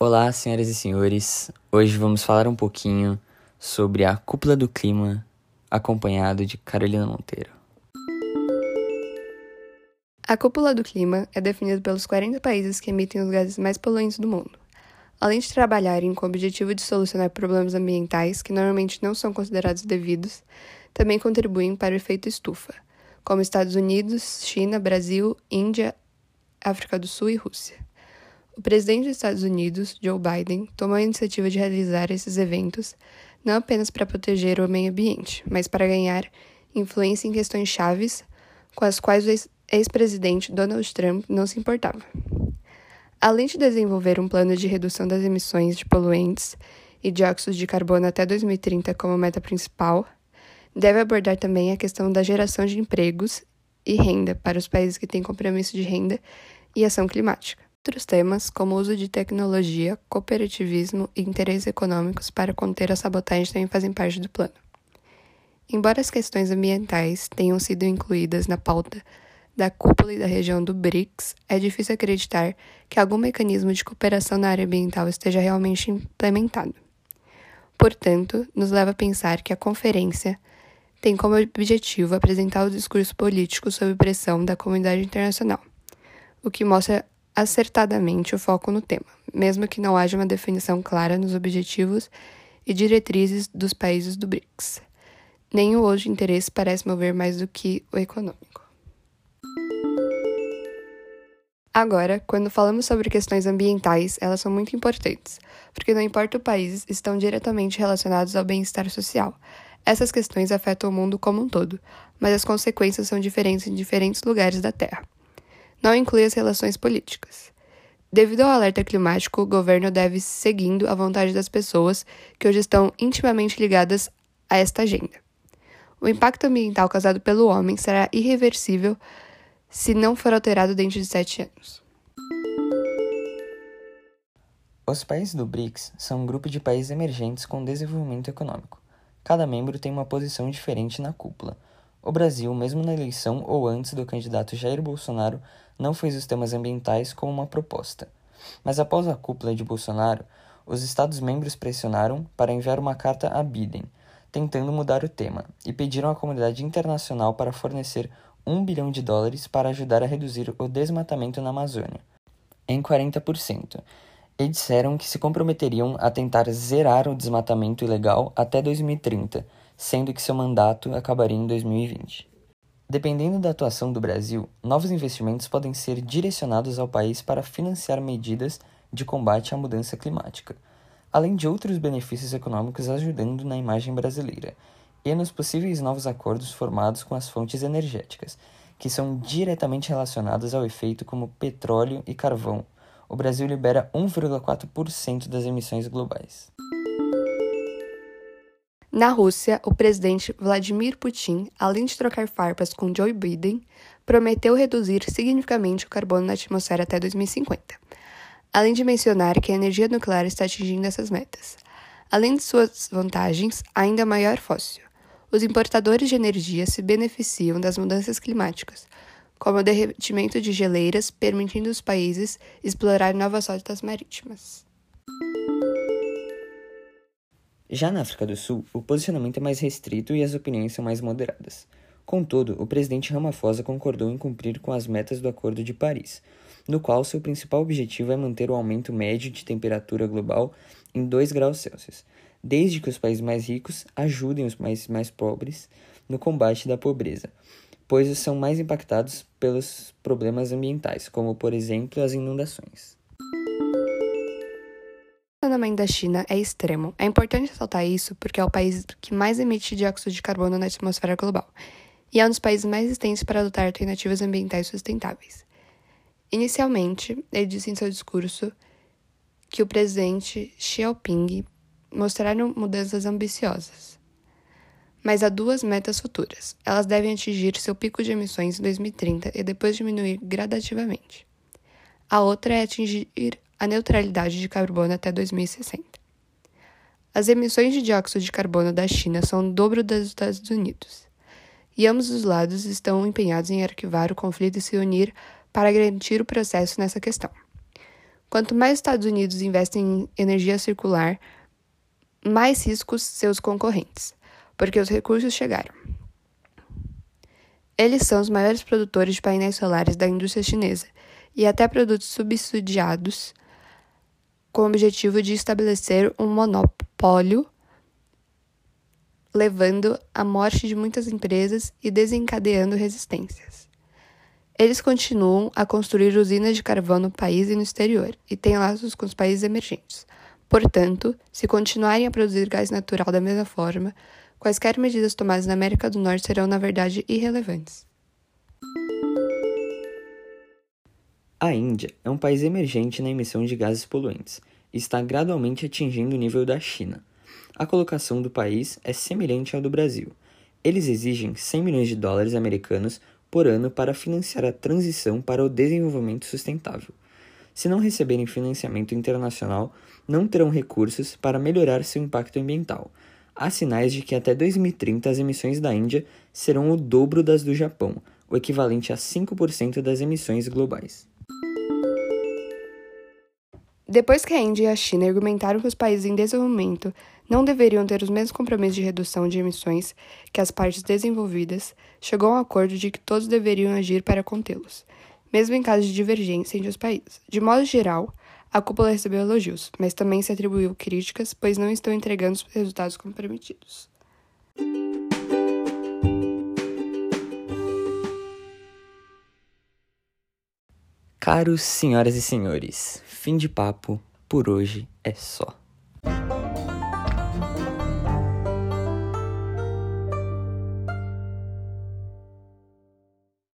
Olá, senhoras e senhores. Hoje vamos falar um pouquinho sobre a cúpula do clima, acompanhado de Carolina Monteiro. A cúpula do clima é definida pelos 40 países que emitem os gases mais poluentes do mundo. Além de trabalharem com o objetivo de solucionar problemas ambientais que normalmente não são considerados devidos, também contribuem para o efeito estufa, como Estados Unidos, China, Brasil, Índia, África do Sul e Rússia. O presidente dos Estados Unidos, Joe Biden, tomou a iniciativa de realizar esses eventos não apenas para proteger o meio ambiente, mas para ganhar influência em questões chaves com as quais o ex-presidente Donald Trump não se importava. Além de desenvolver um plano de redução das emissões de poluentes e dióxido de carbono até 2030 como meta principal, deve abordar também a questão da geração de empregos e renda para os países que têm compromisso de renda e ação climática. Outros temas, como o uso de tecnologia, cooperativismo e interesses econômicos para conter a sabotagem, também fazem parte do plano. Embora as questões ambientais tenham sido incluídas na pauta da cúpula e da região do BRICS, é difícil acreditar que algum mecanismo de cooperação na área ambiental esteja realmente implementado. Portanto, nos leva a pensar que a conferência tem como objetivo apresentar o discurso político sob pressão da comunidade internacional, o que mostra acertadamente o foco no tema, mesmo que não haja uma definição clara nos objetivos e diretrizes dos países do BRICS. Nem o outro interesse parece mover mais do que o econômico. Agora, quando falamos sobre questões ambientais, elas são muito importantes, porque não importa o país, estão diretamente relacionados ao bem-estar social. Essas questões afetam o mundo como um todo, mas as consequências são diferentes em diferentes lugares da Terra não inclui as relações políticas. Devido ao alerta climático, o governo deve seguindo a vontade das pessoas que hoje estão intimamente ligadas a esta agenda. O impacto ambiental causado pelo homem será irreversível se não for alterado dentro de sete anos. Os países do BRICS são um grupo de países emergentes com desenvolvimento econômico. Cada membro tem uma posição diferente na cúpula. O Brasil, mesmo na eleição ou antes do candidato Jair Bolsonaro, não fez os temas ambientais como uma proposta. Mas após a cúpula de Bolsonaro, os Estados-membros pressionaram para enviar uma carta a Biden, tentando mudar o tema, e pediram à comunidade internacional para fornecer um bilhão de dólares para ajudar a reduzir o desmatamento na Amazônia, em 40%, e disseram que se comprometeriam a tentar zerar o desmatamento ilegal até 2030, sendo que seu mandato acabaria em 2020. Dependendo da atuação do Brasil, novos investimentos podem ser direcionados ao país para financiar medidas de combate à mudança climática, além de outros benefícios econômicos ajudando na imagem brasileira e nos possíveis novos acordos formados com as fontes energéticas, que são diretamente relacionadas ao efeito como petróleo e carvão. O Brasil libera 1,4% das emissões globais. Na Rússia, o presidente Vladimir Putin, além de trocar farpas com Joe Biden, prometeu reduzir significativamente o carbono na atmosfera até 2050, além de mencionar que a energia nuclear está atingindo essas metas. Além de suas vantagens, ainda maior fóssil. Os importadores de energia se beneficiam das mudanças climáticas, como o derretimento de geleiras, permitindo os países explorar novas rotas marítimas. Já na África do Sul, o posicionamento é mais restrito e as opiniões são mais moderadas. Contudo, o presidente Ramaphosa concordou em cumprir com as metas do Acordo de Paris, no qual seu principal objetivo é manter o aumento médio de temperatura global em 2 graus Celsius, desde que os países mais ricos ajudem os países mais pobres no combate da pobreza, pois são mais impactados pelos problemas ambientais, como por exemplo as inundações relacionamento da China é extremo. É importante ressaltar isso porque é o país que mais emite dióxido de carbono na atmosfera global e é um dos países mais resistentes para adotar alternativas ambientais sustentáveis. Inicialmente, ele disse em seu discurso que o presidente Xi Jinping mostraram mudanças ambiciosas. Mas há duas metas futuras. Elas devem atingir seu pico de emissões em 2030 e depois diminuir gradativamente. A outra é atingir a neutralidade de carbono até 2060. As emissões de dióxido de carbono da China são o dobro das dos Estados Unidos, e ambos os lados estão empenhados em arquivar o conflito e se unir para garantir o processo nessa questão. Quanto mais os Estados Unidos investem em energia circular, mais riscos seus concorrentes, porque os recursos chegaram. Eles são os maiores produtores de painéis solares da indústria chinesa e até produtos subsidiados com o objetivo de estabelecer um monopólio, levando à morte de muitas empresas e desencadeando resistências. Eles continuam a construir usinas de carvão no país e no exterior e têm laços com os países emergentes. Portanto, se continuarem a produzir gás natural da mesma forma, quaisquer medidas tomadas na América do Norte serão, na verdade, irrelevantes. A Índia é um país emergente na emissão de gases poluentes está gradualmente atingindo o nível da China. A colocação do país é semelhante ao do Brasil. Eles exigem 100 milhões de dólares americanos por ano para financiar a transição para o desenvolvimento sustentável. Se não receberem financiamento internacional, não terão recursos para melhorar seu impacto ambiental. Há sinais de que até 2030 as emissões da Índia serão o dobro das do Japão, o equivalente a 5% das emissões globais. Depois que a Índia e a China argumentaram que os países em desenvolvimento não deveriam ter os mesmos compromissos de redução de emissões que as partes desenvolvidas, chegou a um acordo de que todos deveriam agir para contê-los, mesmo em caso de divergência entre os países. De modo geral, a cúpula recebeu elogios, mas também se atribuiu críticas, pois não estão entregando os resultados comprometidos. Caros senhoras e senhores, fim de papo, por hoje é só.